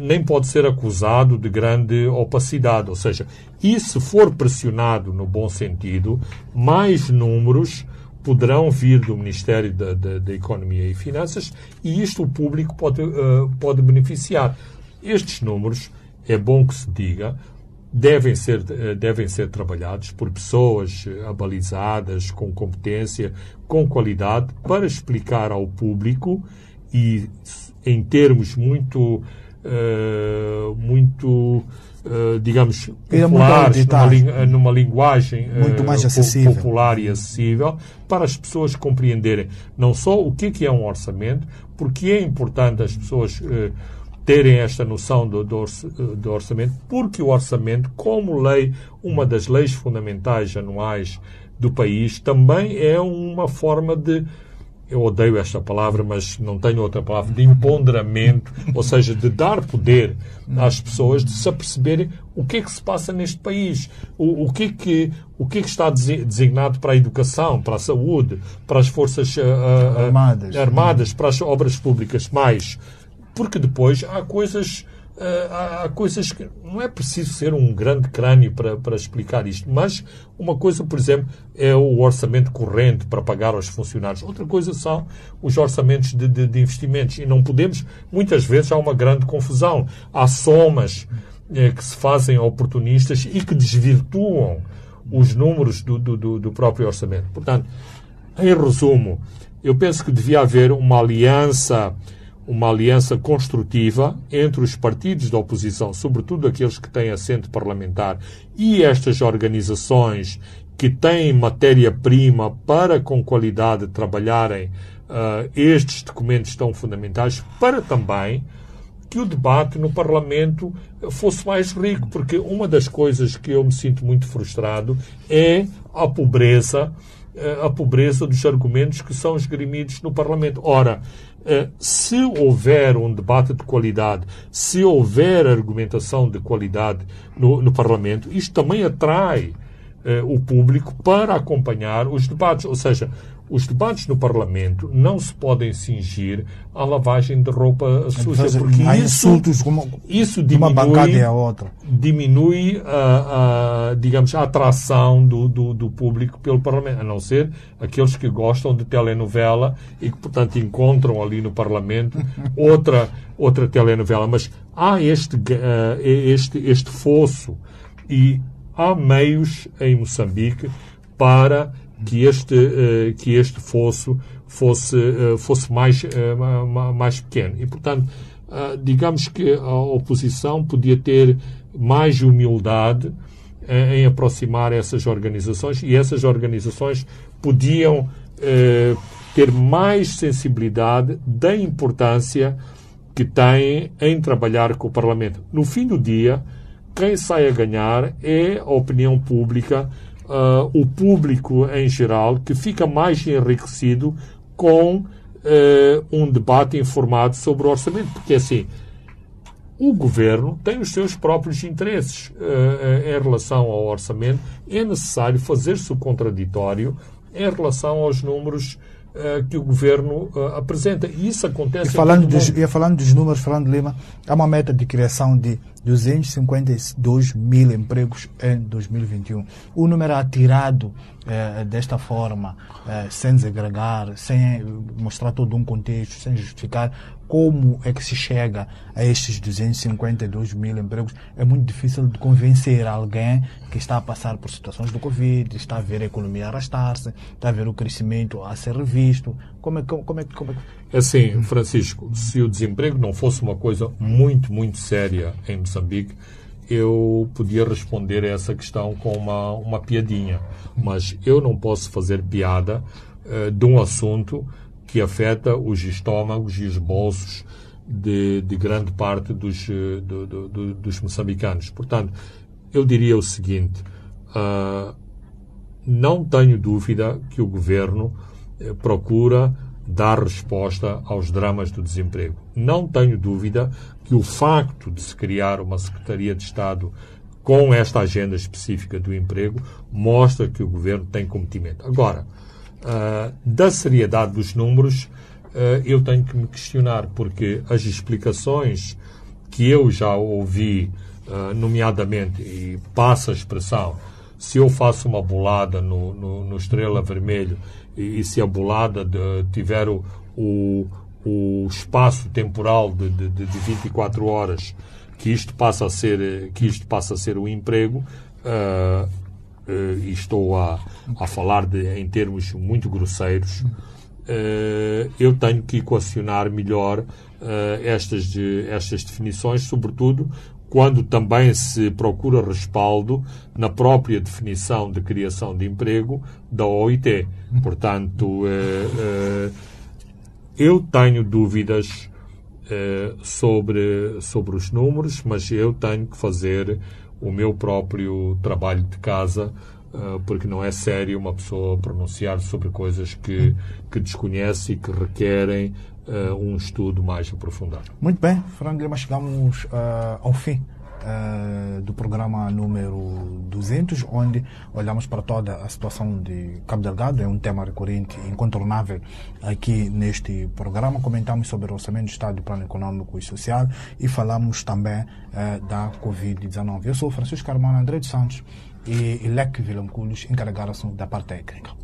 nem pode ser acusado de grande opacidade. Ou seja, e se for pressionado no bom sentido, mais números poderão vir do Ministério da, da, da Economia e Finanças e isto o público pode, uh, pode beneficiar. Estes números, é bom que se diga, devem ser, uh, devem ser trabalhados por pessoas abalizadas, com competência, com qualidade, para explicar ao público e em termos muito, uh, muito uh, digamos, populares, numa, numa, linguagem muito mais acessível. popular e acessível, para as pessoas compreenderem não só o que é, um orçamento, porque é importante as pessoas terem esta noção do, do, orçamento, porque o orçamento, como lei, uma das leis fundamentais anuais do país, também é uma forma de eu odeio esta palavra, mas não tenho outra palavra, de empoderamento, ou seja, de dar poder às pessoas de se aperceberem o que é que se passa neste país, o, o, que, é que, o que é que está designado para a educação, para a saúde, para as forças uh, uh, armadas. armadas, para as obras públicas, mais. Porque depois há coisas há, há, coisas que não é preciso ser um grande crânio para, para explicar isto, mas uma coisa, por exemplo, é o orçamento corrente para pagar aos funcionários, outra coisa são os orçamentos de, de, de investimentos. E não podemos, muitas vezes, há uma grande confusão. Há somas eh, que se fazem oportunistas e que desvirtuam os números do, do, do próprio orçamento. Portanto, em resumo, eu penso que devia haver uma aliança uma aliança construtiva entre os partidos da oposição, sobretudo aqueles que têm assento parlamentar, e estas organizações que têm matéria-prima para com qualidade trabalharem uh, estes documentos tão fundamentais, para também que o debate no Parlamento fosse mais rico, porque uma das coisas que eu me sinto muito frustrado é a pobreza, uh, a pobreza dos argumentos que são esgrimidos no Parlamento. Ora, eh, se houver um debate de qualidade, se houver argumentação de qualidade no, no Parlamento, isto também atrai eh, o público para acompanhar os debates. Ou seja, os debates no Parlamento não se podem cingir à lavagem de roupa suja, porque isso, isso diminui, uma bancada a outra. diminui a, a, digamos, a atração do, do, do, público pelo Parlamento, a não ser aqueles que gostam de telenovela e que, portanto, encontram ali no Parlamento outra, outra telenovela. Mas há este, uh, este, este fosso e há meios em Moçambique para que este, uh, que este fosso fosse, uh, fosse mais, uh, mais pequeno. E, portanto, digamos que a oposição podia ter mais humildade em aproximar essas organizações e essas organizações podiam ter mais sensibilidade da importância que têm em trabalhar com o Parlamento. No fim do dia, quem sai a ganhar é a opinião pública uh, o público em geral, que fica mais enriquecido com uh, um debate informado sobre o orçamento. Porque, assim, o governo tem os seus próprios interesses uh, em relação ao orçamento. É necessário fazer-se o contraditório em relação aos números que o governo apresenta. E isso acontece. E falando, dos, e falando dos números, falando de Lima, há uma meta de criação de 252 mil empregos em 2021. O número atirado eh, desta forma, eh, sem desagregar, sem mostrar todo um contexto, sem justificar como é que se chega a estes 252 mil empregos, é muito difícil de convencer alguém que está a passar por situações do Covid, está a ver a economia arrastar-se, está a ver o crescimento a ser revisto. Como é, como é, como é, é assim, Francisco, se o desemprego não fosse uma coisa muito, muito séria em Moçambique, eu podia responder a essa questão com uma, uma piadinha. Mas eu não posso fazer piada uh, de um assunto que afeta os estômagos e os bolsos de, de grande parte dos, uh, do, do, dos moçambicanos. Portanto, eu diria o seguinte: uh, não tenho dúvida que o governo procura dar resposta aos dramas do desemprego. Não tenho dúvida que o facto de se criar uma Secretaria de Estado com esta agenda específica do emprego mostra que o governo tem cometimento. Agora, uh, da seriedade dos números, uh, eu tenho que me questionar, porque as explicações que eu já ouvi, uh, nomeadamente, e passa a expressão, se eu faço uma bolada no, no, no Estrela Vermelho e, se a bolada de, tiver o, o, o, espaço temporal de, de, de 24 horas que isto passa a ser que isto passa a ser o emprego uh, uh, e estou a, a falar de, em termos muito grosseiros uh, eu tenho que equacionar melhor estas, estas definições, sobretudo quando também se procura respaldo na própria definição de criação de emprego da OIT. Portanto, eh, eh, eu tenho dúvidas eh, sobre, sobre os números, mas eu tenho que fazer o meu próprio trabalho de casa porque não é sério uma pessoa pronunciar sobre coisas que, que desconhece e que requerem uh, um estudo mais aprofundado. Muito bem, Fernando Lima, chegamos uh, ao fim uh, do programa número 200, onde olhamos para toda a situação de Cabo Delgado. É um tema recorrente incontornável aqui neste programa. Comentamos sobre o Orçamento do Estado do Plano Econômico e Social e falamos também uh, da Covid-19. Eu sou Francisco Carmona André dos Santos e Leque Vilamculos encarregaram-se da parte técnica.